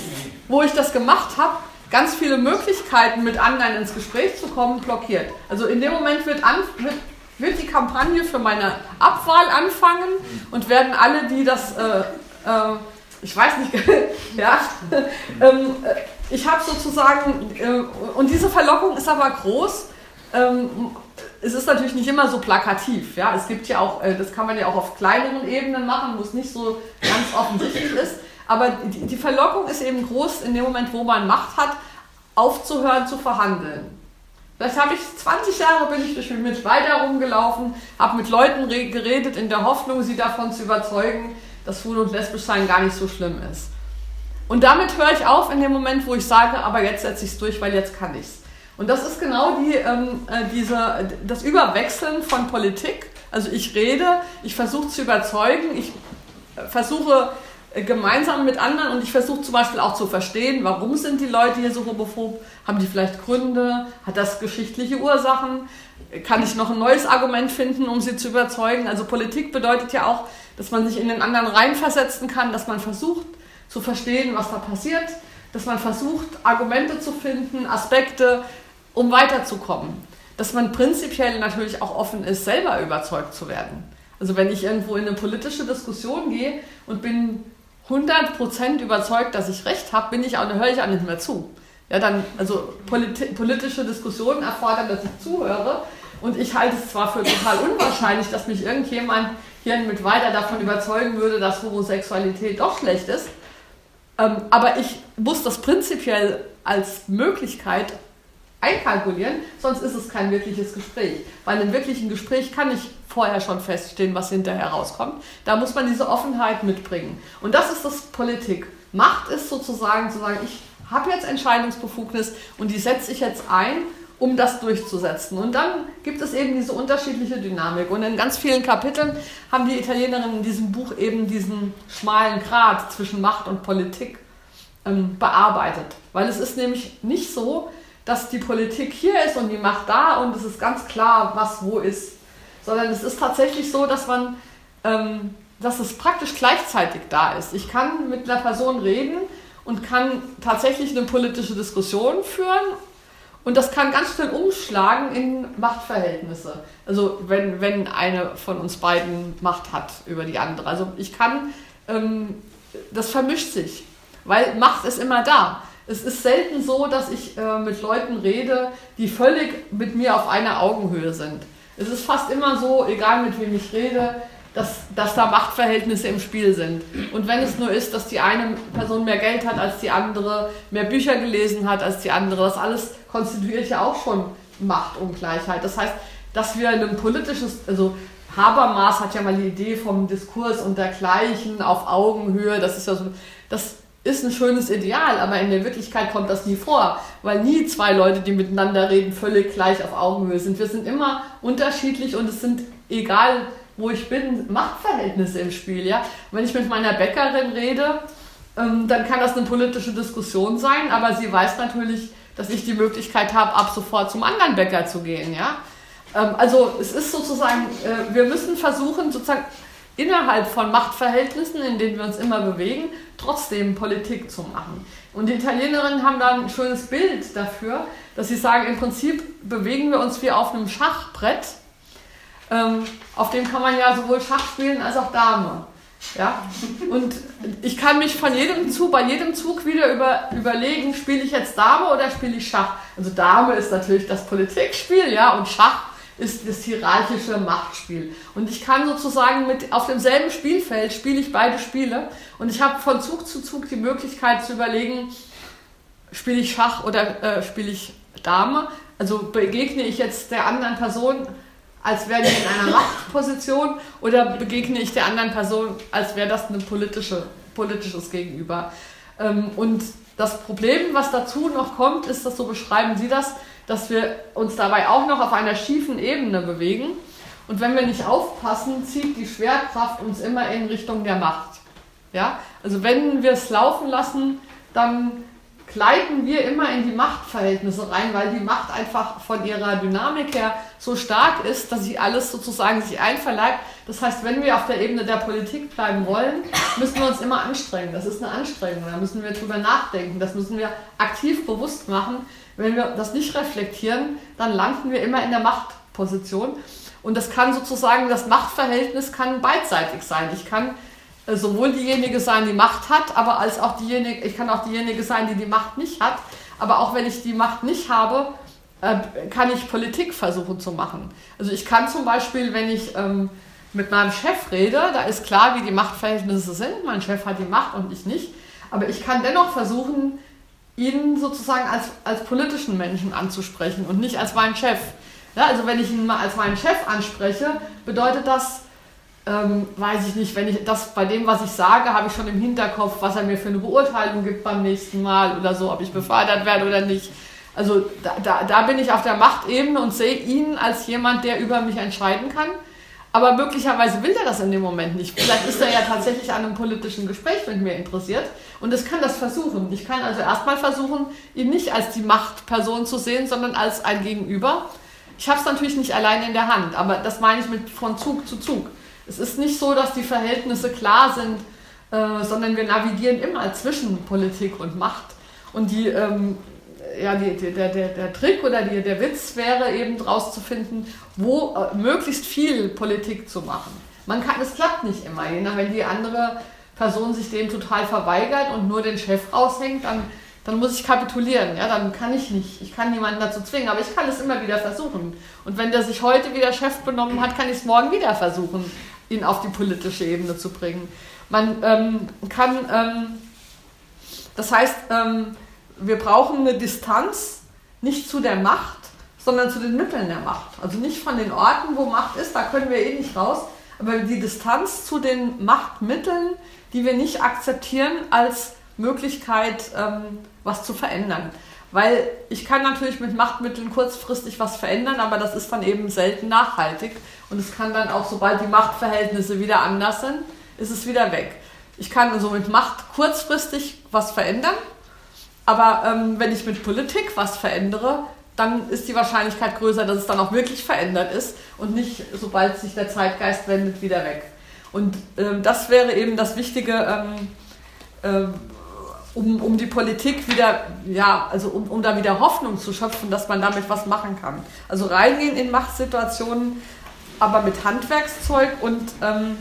wo ich das gemacht habe, ganz viele Möglichkeiten, mit anderen ins Gespräch zu kommen, blockiert. Also in dem Moment wird, an, wird, wird die Kampagne für meine Abwahl anfangen und werden alle, die das, äh, äh, ich weiß nicht, <laughs> ja, <laughs> ähm, äh, ich habe sozusagen, äh, und diese Verlockung ist aber groß. Ähm, es ist natürlich nicht immer so plakativ. Ja? Es gibt ja auch, äh, das kann man ja auch auf kleineren Ebenen machen, wo es nicht so ganz offensichtlich ist. Aber die, die Verlockung ist eben groß in dem Moment, wo man Macht hat, aufzuhören zu verhandeln. Das habe ich 20 Jahre bin ich durch mit weiter rumgelaufen, habe mit Leuten geredet in der Hoffnung, sie davon zu überzeugen, dass Schwul und Lesbisch sein gar nicht so schlimm ist. Und damit höre ich auf in dem Moment, wo ich sage, aber jetzt setze ich es durch, weil jetzt kann ich es. Und das ist genau die, ähm, äh, diese, das Überwechseln von Politik. Also ich rede, ich versuche zu überzeugen, ich versuche äh, gemeinsam mit anderen und ich versuche zum Beispiel auch zu verstehen, warum sind die Leute hier so homophob? Haben die vielleicht Gründe? Hat das geschichtliche Ursachen? Kann ich noch ein neues Argument finden, um sie zu überzeugen? Also Politik bedeutet ja auch, dass man sich in den anderen reinversetzen kann, dass man versucht zu verstehen, was da passiert, dass man versucht, Argumente zu finden, Aspekte, um weiterzukommen. Dass man prinzipiell natürlich auch offen ist, selber überzeugt zu werden. Also wenn ich irgendwo in eine politische Diskussion gehe und bin 100% überzeugt, dass ich recht habe, bin ich auch, höre ich auch nicht mehr zu. Ja, dann, also politi politische Diskussionen erfordern, dass ich zuhöre. Und ich halte es zwar für total unwahrscheinlich, dass mich irgendjemand hier mit weiter davon überzeugen würde, dass Homosexualität doch schlecht ist. Ähm, aber ich muss das prinzipiell als Möglichkeit einkalkulieren, sonst ist es kein wirkliches Gespräch. Weil im wirklichen Gespräch kann ich vorher schon feststehen, was hinterher rauskommt. Da muss man diese Offenheit mitbringen. Und das ist das Politik. Macht ist sozusagen zu sagen, ich habe jetzt Entscheidungsbefugnis und die setze ich jetzt ein, um das durchzusetzen. Und dann gibt es eben diese unterschiedliche Dynamik. Und in ganz vielen Kapiteln haben die Italienerinnen in diesem Buch eben diesen schmalen Grat zwischen Macht und Politik ähm, bearbeitet. Weil es ist nämlich nicht so, dass die Politik hier ist und die Macht da und es ist ganz klar, was wo ist. Sondern es ist tatsächlich so, dass man, ähm, dass es praktisch gleichzeitig da ist. Ich kann mit einer Person reden und kann tatsächlich eine politische Diskussion führen und das kann ganz schnell umschlagen in Machtverhältnisse. Also wenn, wenn eine von uns beiden Macht hat über die andere. Also ich kann, ähm, das vermischt sich, weil Macht ist immer da. Es ist selten so, dass ich äh, mit Leuten rede, die völlig mit mir auf einer Augenhöhe sind. Es ist fast immer so, egal mit wem ich rede, dass, dass da Machtverhältnisse im Spiel sind. Und wenn es nur ist, dass die eine Person mehr Geld hat als die andere, mehr Bücher gelesen hat als die andere, das alles konstituiert ja auch schon Machtungleichheit. Das heißt, dass wir ein politisches, also Habermas hat ja mal die Idee vom Diskurs und dergleichen auf Augenhöhe, das ist ja so, das ist ein schönes Ideal, aber in der Wirklichkeit kommt das nie vor, weil nie zwei Leute, die miteinander reden, völlig gleich auf Augenhöhe sind. Wir sind immer unterschiedlich und es sind, egal wo ich bin, Machtverhältnisse im Spiel. Ja? Wenn ich mit meiner Bäckerin rede, ähm, dann kann das eine politische Diskussion sein, aber sie weiß natürlich, dass ich die Möglichkeit habe, ab sofort zum anderen Bäcker zu gehen. Ja? Ähm, also es ist sozusagen, äh, wir müssen versuchen, sozusagen innerhalb von Machtverhältnissen, in denen wir uns immer bewegen, trotzdem Politik zu machen. Und die Italienerinnen haben da ein schönes Bild dafür, dass sie sagen, im Prinzip bewegen wir uns wie auf einem Schachbrett. Ähm, auf dem kann man ja sowohl Schach spielen als auch Dame. Ja? Und ich kann mich von jedem Zug, bei jedem Zug wieder über, überlegen, spiele ich jetzt Dame oder spiele ich Schach? Also Dame ist natürlich das Politikspiel, ja, und Schach ist das hierarchische Machtspiel. Und ich kann sozusagen mit auf demselben Spielfeld spiele ich beide Spiele und ich habe von Zug zu Zug die Möglichkeit zu überlegen, spiele ich Schach oder äh, spiele ich Dame? Also begegne ich jetzt der anderen Person, als wäre die in einer <laughs> Machtposition oder begegne ich der anderen Person, als wäre das ein politische, politisches Gegenüber? Ähm, und das Problem, was dazu noch kommt, ist, dass so beschreiben Sie das, dass wir uns dabei auch noch auf einer schiefen Ebene bewegen. Und wenn wir nicht aufpassen, zieht die Schwerkraft uns immer in Richtung der Macht. Ja? Also wenn wir es laufen lassen, dann gleiten wir immer in die Machtverhältnisse rein, weil die Macht einfach von ihrer Dynamik her so stark ist, dass sie alles sozusagen sich einverleibt. Das heißt, wenn wir auf der Ebene der Politik bleiben wollen, müssen wir uns immer anstrengen. Das ist eine Anstrengung, da müssen wir drüber nachdenken, das müssen wir aktiv bewusst machen, wenn wir das nicht reflektieren, dann landen wir immer in der Machtposition. Und das kann sozusagen, das Machtverhältnis kann beidseitig sein. Ich kann äh, sowohl diejenige sein, die Macht hat, aber als auch diejenige, ich kann auch diejenige sein, die die Macht nicht hat. Aber auch wenn ich die Macht nicht habe, äh, kann ich Politik versuchen zu machen. Also ich kann zum Beispiel, wenn ich ähm, mit meinem Chef rede, da ist klar, wie die Machtverhältnisse sind. Mein Chef hat die Macht und ich nicht. Aber ich kann dennoch versuchen, ihn sozusagen als, als politischen Menschen anzusprechen und nicht als meinen Chef. Ja, also wenn ich ihn mal als meinen Chef anspreche, bedeutet das, ähm, weiß ich nicht, wenn ich das bei dem, was ich sage, habe ich schon im Hinterkopf, was er mir für eine Beurteilung gibt beim nächsten Mal oder so, ob ich befördert werde oder nicht. Also da, da, da bin ich auf der Machtebene und sehe ihn als jemand, der über mich entscheiden kann. Aber möglicherweise will er das in dem Moment nicht. Vielleicht ist er ja tatsächlich an einem politischen Gespräch mit mir interessiert und es kann das versuchen. Ich kann also erstmal versuchen, ihn nicht als die Machtperson zu sehen, sondern als ein Gegenüber. Ich habe es natürlich nicht alleine in der Hand, aber das meine ich mit von Zug zu Zug. Es ist nicht so, dass die Verhältnisse klar sind, äh, sondern wir navigieren immer zwischen Politik und Macht. Und die ähm, ja, die, der, der, der Trick oder die, der Witz wäre eben rauszufinden, wo äh, möglichst viel Politik zu machen. Man kann, es klappt nicht immer. Wenn die andere Person sich dem total verweigert und nur den Chef raushängt, dann, dann muss ich kapitulieren. Ja, dann kann ich nicht. Ich kann niemanden dazu zwingen, aber ich kann es immer wieder versuchen. Und wenn der sich heute wieder Chef benommen hat, kann ich es morgen wieder versuchen, ihn auf die politische Ebene zu bringen. Man ähm, kann, ähm, das heißt, ähm, wir brauchen eine Distanz nicht zu der Macht, sondern zu den Mitteln der Macht. Also nicht von den Orten, wo Macht ist, da können wir eh nicht raus, aber die Distanz zu den Machtmitteln, die wir nicht akzeptieren als Möglichkeit, ähm, was zu verändern. Weil ich kann natürlich mit Machtmitteln kurzfristig was verändern, aber das ist dann eben selten nachhaltig. Und es kann dann auch, sobald die Machtverhältnisse wieder anders sind, ist es wieder weg. Ich kann also mit Macht kurzfristig was verändern, aber ähm, wenn ich mit Politik was verändere, dann ist die Wahrscheinlichkeit größer, dass es dann auch wirklich verändert ist und nicht, sobald sich der Zeitgeist wendet, wieder weg. Und ähm, das wäre eben das Wichtige, ähm, ähm, um, um die Politik wieder, ja, also um, um da wieder Hoffnung zu schöpfen, dass man damit was machen kann. Also reingehen in Machtsituationen, aber mit Handwerkszeug und ähm,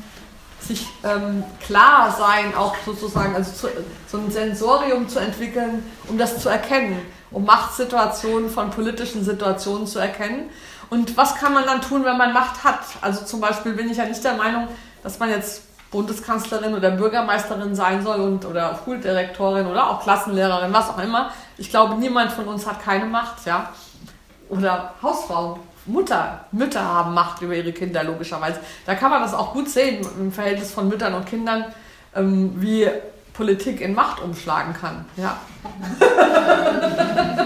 sich ähm, klar sein, auch sozusagen, also zu, so ein Sensorium zu entwickeln, um das zu erkennen, um Machtsituationen von politischen Situationen zu erkennen. Und was kann man dann tun, wenn man Macht hat? Also zum Beispiel bin ich ja nicht der Meinung, dass man jetzt Bundeskanzlerin oder Bürgermeisterin sein soll und oder Schuldirektorin oder auch Klassenlehrerin, was auch immer. Ich glaube, niemand von uns hat keine Macht, ja. Oder Hausfrau, Mutter, Mütter haben Macht über ihre Kinder, logischerweise. Da kann man das auch gut sehen im Verhältnis von Müttern und Kindern, ähm, wie Politik in Macht umschlagen kann. Ja. <laughs>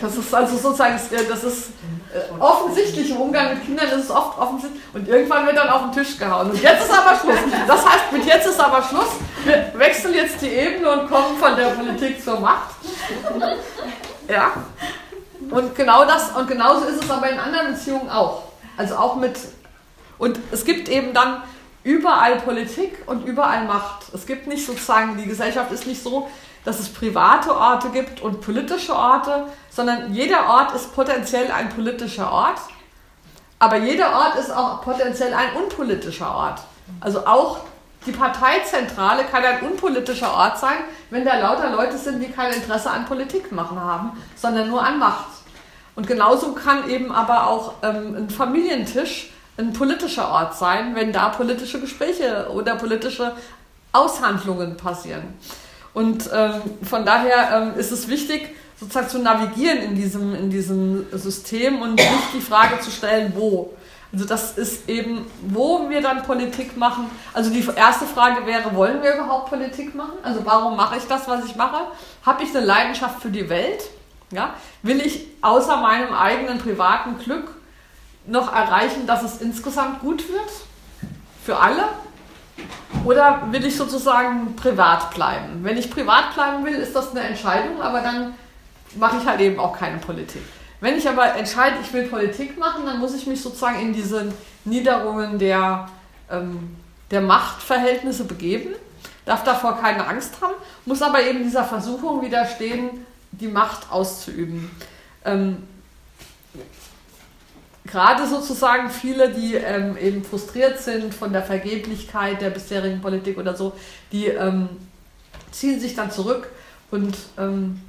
das ist also sozusagen, das ist äh, offensichtlich im Umgang mit Kindern ist es oft offensichtlich und irgendwann wird dann auf den Tisch gehauen. Und jetzt ist aber Schluss. Das heißt, mit jetzt ist aber Schluss. Wir wechseln jetzt die Ebene und kommen von der Politik zur Macht. Ja. Und genau das, und genauso ist es aber in anderen Beziehungen auch. Also auch mit, und es gibt eben dann überall Politik und überall Macht. Es gibt nicht sozusagen, die Gesellschaft ist nicht so, dass es private Orte gibt und politische Orte, sondern jeder Ort ist potenziell ein politischer Ort, aber jeder Ort ist auch potenziell ein unpolitischer Ort. Also auch die Parteizentrale kann ein unpolitischer Ort sein, wenn da lauter Leute sind, die kein Interesse an Politik machen haben, sondern nur an Macht. Und genauso kann eben aber auch ähm, ein Familientisch ein politischer Ort sein, wenn da politische Gespräche oder politische Aushandlungen passieren. Und ähm, von daher ähm, ist es wichtig, sozusagen zu navigieren in diesem, in diesem System und nicht die Frage zu stellen, wo. Also das ist eben, wo wir dann Politik machen. Also die erste Frage wäre, wollen wir überhaupt Politik machen? Also warum mache ich das, was ich mache? Habe ich eine Leidenschaft für die Welt? Ja? Will ich außer meinem eigenen privaten Glück noch erreichen, dass es insgesamt gut wird? Für alle? Oder will ich sozusagen privat bleiben? Wenn ich privat bleiben will, ist das eine Entscheidung, aber dann mache ich halt eben auch keine Politik. Wenn ich aber entscheide, ich will Politik machen, dann muss ich mich sozusagen in diese Niederungen der, ähm, der Machtverhältnisse begeben, darf davor keine Angst haben, muss aber eben dieser Versuchung widerstehen, die Macht auszuüben. Ähm, gerade sozusagen viele, die ähm, eben frustriert sind von der Vergeblichkeit der bisherigen Politik oder so, die ähm, ziehen sich dann zurück und ähm,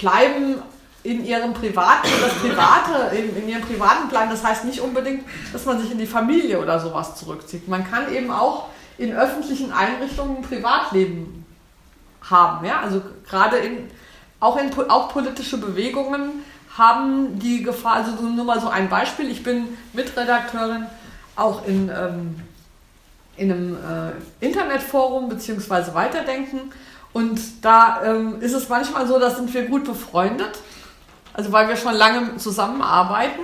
bleiben in ihrem privaten, das Private, in, in, ihrem privaten Plan. Das heißt nicht unbedingt, dass man sich in die Familie oder sowas zurückzieht. Man kann eben auch in öffentlichen Einrichtungen ein Privatleben haben. Ja? Also gerade in, auch in auch politische Bewegungen haben die Gefahr, also nur mal so ein Beispiel, ich bin Mitredakteurin auch in, ähm, in einem äh, Internetforum bzw. Weiterdenken und da ähm, ist es manchmal so, da sind wir gut befreundet, also weil wir schon lange zusammenarbeiten.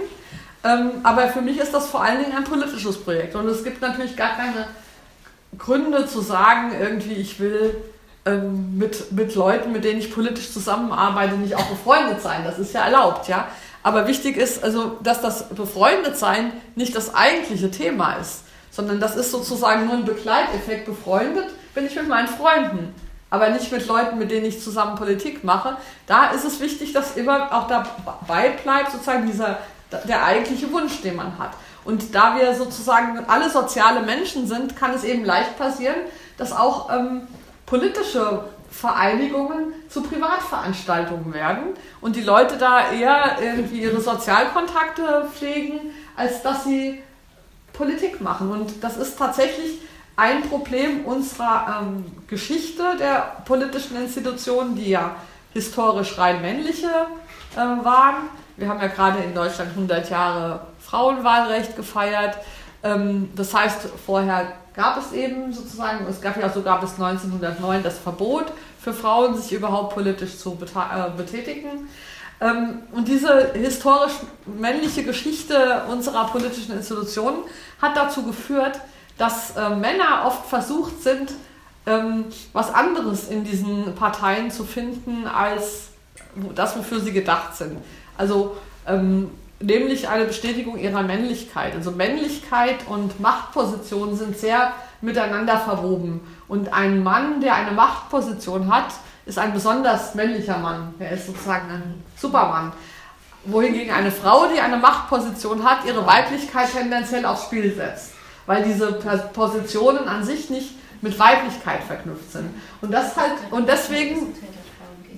Ähm, aber für mich ist das vor allen Dingen ein politisches Projekt und es gibt natürlich gar keine Gründe zu sagen, irgendwie ich will ähm, mit, mit Leuten, mit denen ich politisch zusammenarbeite, nicht auch befreundet sein. Das ist ja erlaubt, ja. Aber wichtig ist also, dass das Befreundetsein nicht das eigentliche Thema ist, sondern das ist sozusagen nur ein Begleiteffekt. Befreundet bin ich mit meinen Freunden, aber nicht mit Leuten, mit denen ich zusammen Politik mache. Da ist es wichtig, dass immer auch dabei bleibt, sozusagen dieser, der eigentliche Wunsch, den man hat. Und da wir sozusagen alle soziale Menschen sind, kann es eben leicht passieren, dass auch ähm, politische Vereinigungen zu Privatveranstaltungen werden und die Leute da eher irgendwie ihre Sozialkontakte pflegen, als dass sie Politik machen. Und das ist tatsächlich ein Problem unserer ähm, Geschichte der politischen Institutionen, die ja historisch rein männliche äh, waren. Wir haben ja gerade in Deutschland 100 Jahre Frauenwahlrecht gefeiert. Ähm, das heißt, vorher gab es eben sozusagen, es gab ja sogar bis 1909 das Verbot für Frauen, sich überhaupt politisch zu äh, betätigen. Ähm, und diese historisch männliche Geschichte unserer politischen Institutionen hat dazu geführt, dass äh, Männer oft versucht sind, ähm, was anderes in diesen Parteien zu finden, als das, wofür sie gedacht sind. Also ähm, nämlich eine Bestätigung ihrer Männlichkeit. Also Männlichkeit und Machtposition sind sehr miteinander verwoben. Und ein Mann, der eine Machtposition hat, ist ein besonders männlicher Mann. Er ist sozusagen ein Supermann. Wohingegen eine Frau, die eine Machtposition hat, ihre Weiblichkeit tendenziell aufs Spiel setzt. Weil diese Positionen an sich nicht mit Weiblichkeit verknüpft sind. Und das halt, und deswegen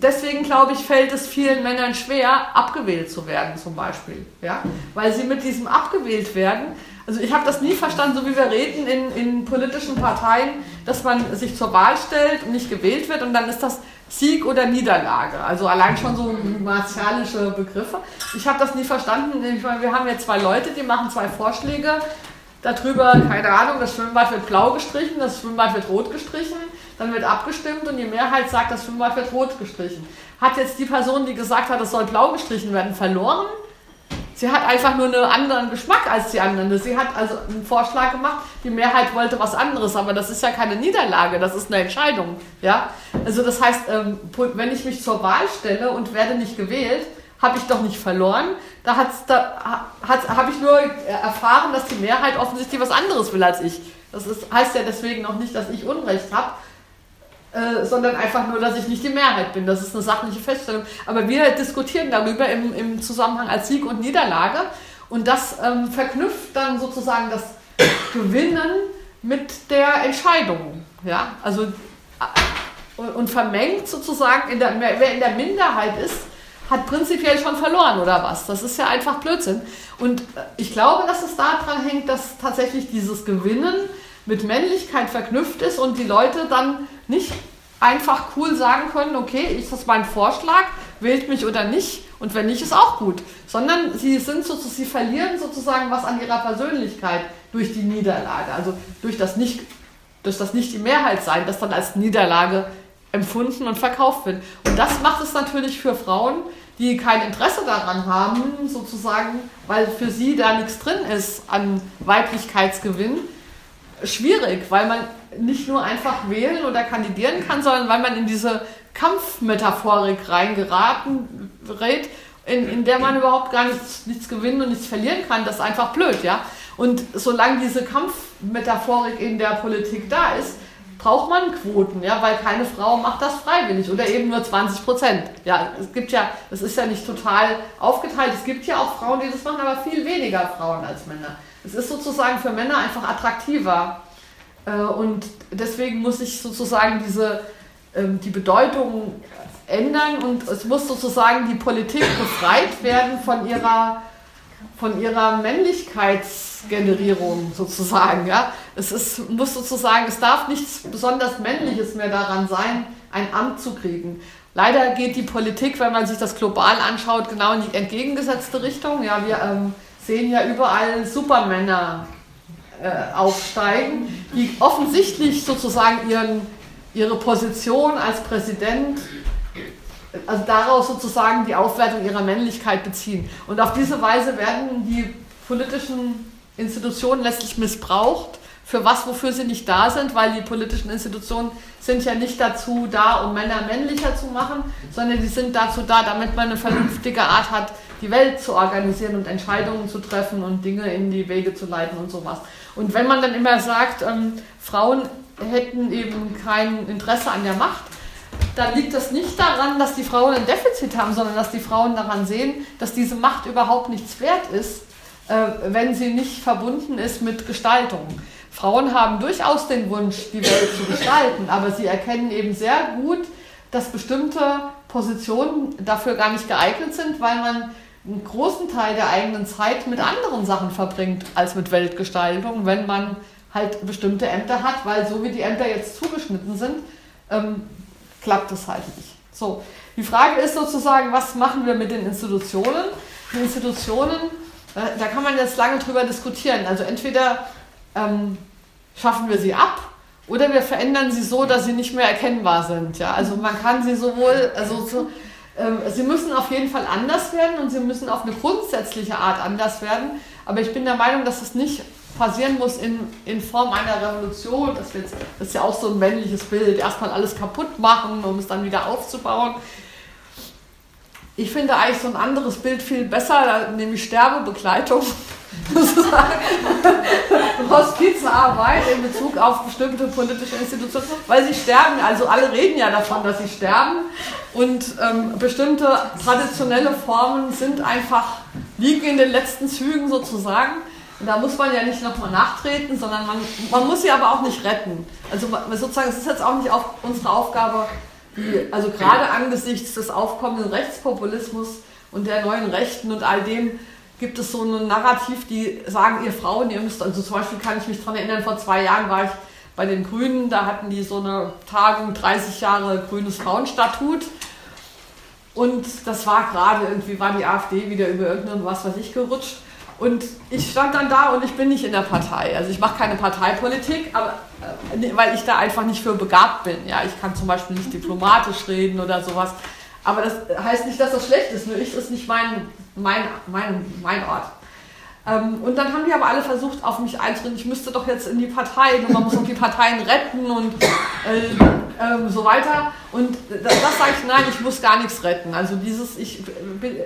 deswegen glaube ich, fällt es vielen Männern schwer, abgewählt zu werden, zum Beispiel. Ja? Weil sie mit diesem abgewählt werden. Also ich habe das nie verstanden, so wie wir reden in, in politischen Parteien, dass man sich zur Wahl stellt und nicht gewählt wird und dann ist das Sieg oder Niederlage. Also allein schon so martialische Begriffe. Ich habe das nie verstanden. Ich meine, wir haben jetzt zwei Leute, die machen zwei Vorschläge. Darüber, keine Ahnung, das Schwimmbad wird blau gestrichen, das Schwimmbad wird rot gestrichen dann wird abgestimmt und die Mehrheit sagt, das Schwimmbad wird rot gestrichen. Hat jetzt die Person, die gesagt hat, es soll blau gestrichen werden, verloren? Sie hat einfach nur einen anderen Geschmack als die anderen. Sie hat also einen Vorschlag gemacht, die Mehrheit wollte was anderes, aber das ist ja keine Niederlage, das ist eine Entscheidung. Ja? Also das heißt, ähm, wenn ich mich zur Wahl stelle und werde nicht gewählt, habe ich doch nicht verloren. Da, da habe ich nur erfahren, dass die Mehrheit offensichtlich was anderes will als ich. Das ist, heißt ja deswegen noch nicht, dass ich Unrecht habe, äh, sondern einfach nur, dass ich nicht die Mehrheit bin. Das ist eine sachliche Feststellung. Aber wir diskutieren darüber im, im Zusammenhang als Sieg und Niederlage. Und das ähm, verknüpft dann sozusagen das Gewinnen mit der Entscheidung. Ja? Also, äh, und, und vermengt sozusagen, in der, wer in der Minderheit ist, hat prinzipiell schon verloren oder was. Das ist ja einfach Blödsinn. Und äh, ich glaube, dass es daran hängt, dass tatsächlich dieses Gewinnen mit Männlichkeit verknüpft ist und die Leute dann nicht einfach cool sagen können, okay, ist das mein Vorschlag, wählt mich oder nicht? Und wenn nicht, ist auch gut, sondern sie sind sozusagen, sie verlieren sozusagen was an ihrer Persönlichkeit durch die Niederlage, also durch das nicht, durch das nicht die Mehrheit sein, das dann als Niederlage empfunden und verkauft wird. Und das macht es natürlich für Frauen, die kein Interesse daran haben, sozusagen, weil für sie da nichts drin ist an Weiblichkeitsgewinn, schwierig, weil man nicht nur einfach wählen oder kandidieren kann, sondern weil man in diese Kampfmetaphorik reingeraten rät, in, in der man überhaupt gar nichts, nichts gewinnen und nichts verlieren kann. Das ist einfach blöd, ja. Und solange diese Kampfmetaphorik in der Politik da ist, braucht man Quoten, ja, weil keine Frau macht das freiwillig oder eben nur 20 Prozent. Ja, es gibt ja, es ist ja nicht total aufgeteilt. Es gibt ja auch Frauen, die das machen, aber viel weniger Frauen als Männer. Es ist sozusagen für Männer einfach attraktiver. Äh, und deswegen muss sich sozusagen diese, ähm, die Bedeutung ändern und es muss sozusagen die Politik befreit werden von ihrer, von ihrer Männlichkeitsgenerierung sozusagen. Ja? Es ist, muss sozusagen, es darf nichts besonders Männliches mehr daran sein, ein Amt zu kriegen. Leider geht die Politik, wenn man sich das global anschaut, genau in die entgegengesetzte Richtung. Ja, wir ähm, sehen ja überall Supermänner äh, aufsteigen, die offensichtlich sozusagen ihren, ihre Position als Präsident, also daraus sozusagen die Aufwertung ihrer Männlichkeit beziehen. Und auf diese Weise werden die politischen Institutionen letztlich missbraucht für was, wofür sie nicht da sind, weil die politischen Institutionen sind ja nicht dazu da, um Männer männlicher zu machen, sondern die sind dazu da, damit man eine vernünftige Art hat, die Welt zu organisieren und Entscheidungen zu treffen und Dinge in die Wege zu leiten und sowas. Und wenn man dann immer sagt, ähm, Frauen hätten eben kein Interesse an der Macht, dann liegt das nicht daran, dass die Frauen ein Defizit haben, sondern dass die Frauen daran sehen, dass diese Macht überhaupt nichts wert ist, äh, wenn sie nicht verbunden ist mit Gestaltung. Frauen haben durchaus den Wunsch, die Welt zu gestalten, aber sie erkennen eben sehr gut, dass bestimmte Positionen dafür gar nicht geeignet sind, weil man einen großen Teil der eigenen Zeit mit anderen Sachen verbringt als mit Weltgestaltung, wenn man halt bestimmte Ämter hat, weil so wie die Ämter jetzt zugeschnitten sind, ähm, klappt es halt nicht. So, die Frage ist sozusagen, was machen wir mit den Institutionen? Die Institutionen, äh, da kann man jetzt lange drüber diskutieren. Also entweder ähm, schaffen wir sie ab oder wir verändern sie so, dass sie nicht mehr erkennbar sind. Ja? Also man kann sie sowohl, also so, ähm, sie müssen auf jeden Fall anders werden und sie müssen auf eine grundsätzliche Art anders werden. Aber ich bin der Meinung, dass es nicht passieren muss in, in Form einer Revolution. Das, jetzt, das ist ja auch so ein männliches Bild. Erstmal alles kaputt machen, um es dann wieder aufzubauen. Ich finde eigentlich so ein anderes Bild viel besser, nämlich Sterbebegleitung. <laughs> Hospizarbeit in Bezug auf bestimmte politische Institutionen, weil sie sterben. Also alle reden ja davon, dass sie sterben. Und ähm, bestimmte traditionelle Formen sind einfach, liegen in den letzten Zügen sozusagen. Und da muss man ja nicht nochmal nachtreten, sondern man, man muss sie aber auch nicht retten. Also sozusagen, es ist jetzt auch nicht auf unsere Aufgabe, die, also gerade angesichts des aufkommenden Rechtspopulismus und der neuen Rechten und all dem, gibt es so ein Narrativ, die sagen, ihr Frauen, ihr müsst, also zum Beispiel kann ich mich daran erinnern, vor zwei Jahren war ich bei den Grünen, da hatten die so eine Tagung, 30 Jahre grünes Frauenstatut. Und das war gerade irgendwie, war die AfD wieder über irgendein was weiß ich gerutscht. Und ich stand dann da und ich bin nicht in der Partei. Also ich mache keine Parteipolitik, aber, äh, weil ich da einfach nicht für begabt bin. Ja, ich kann zum Beispiel nicht diplomatisch reden oder sowas. Aber das heißt nicht, dass das schlecht ist. Nur ich ist nicht mein, mein, mein, mein Ort. Ähm, und dann haben die aber alle versucht, auf mich einzureden, ich müsste doch jetzt in die Partei und man muss doch die Parteien retten und äh, äh, so weiter. Und das, das sage ich, nein, ich muss gar nichts retten. Also dieses, ich bin,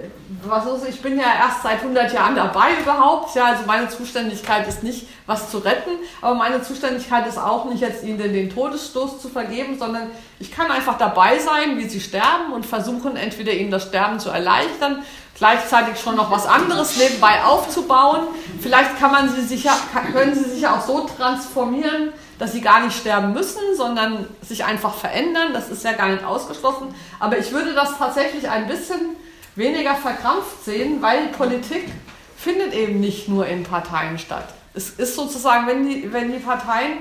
was ist, ich bin ja erst seit 100 Jahren dabei überhaupt. Ja, also meine Zuständigkeit ist nicht, was zu retten, aber meine Zuständigkeit ist auch nicht jetzt ihnen den Todesstoß zu vergeben, sondern ich kann einfach dabei sein, wie sie sterben und versuchen, entweder ihnen das Sterben zu erleichtern gleichzeitig schon noch was anderes nebenbei aufzubauen. Vielleicht kann man sie sicher, können sie sich auch so transformieren, dass sie gar nicht sterben müssen, sondern sich einfach verändern. Das ist ja gar nicht ausgeschlossen. Aber ich würde das tatsächlich ein bisschen weniger verkrampft sehen, weil Politik findet eben nicht nur in Parteien statt. Es ist sozusagen, wenn die, wenn die Parteien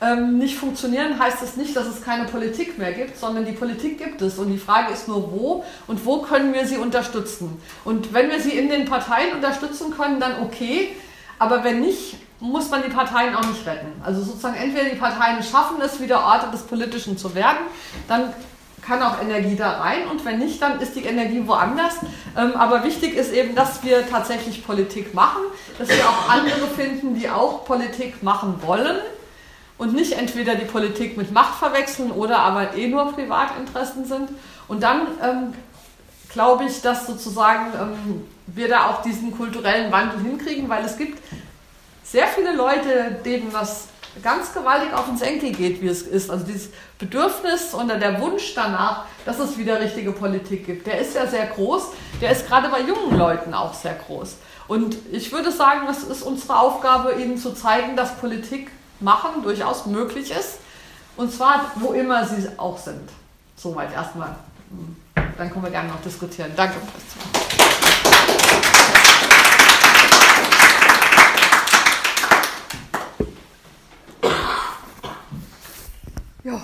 ähm, nicht funktionieren, heißt das nicht, dass es keine Politik mehr gibt, sondern die Politik gibt es. Und die Frage ist nur, wo und wo können wir sie unterstützen. Und wenn wir sie in den Parteien unterstützen können, dann okay. Aber wenn nicht, muss man die Parteien auch nicht retten. Also sozusagen entweder die Parteien schaffen es, wieder Orte des Politischen zu werden, dann kann auch Energie da rein und wenn nicht, dann ist die Energie woanders. Ähm, aber wichtig ist eben, dass wir tatsächlich Politik machen, dass wir auch andere finden, die auch Politik machen wollen und nicht entweder die Politik mit Macht verwechseln oder aber eh nur Privatinteressen sind. Und dann ähm, glaube ich, dass sozusagen ähm, wir da auch diesen kulturellen Wandel hinkriegen, weil es gibt sehr viele Leute, denen das ganz gewaltig auf den Senkel geht, wie es ist. Also dieses Bedürfnis oder der Wunsch danach, dass es wieder richtige Politik gibt, der ist ja sehr groß. Der ist gerade bei jungen Leuten auch sehr groß. Und ich würde sagen, es ist unsere Aufgabe, ihnen zu zeigen, dass Politik machen durchaus möglich ist. Und zwar, wo immer sie auch sind. Soweit erstmal. Hm. Dann können wir gerne noch diskutieren. Danke. Ja.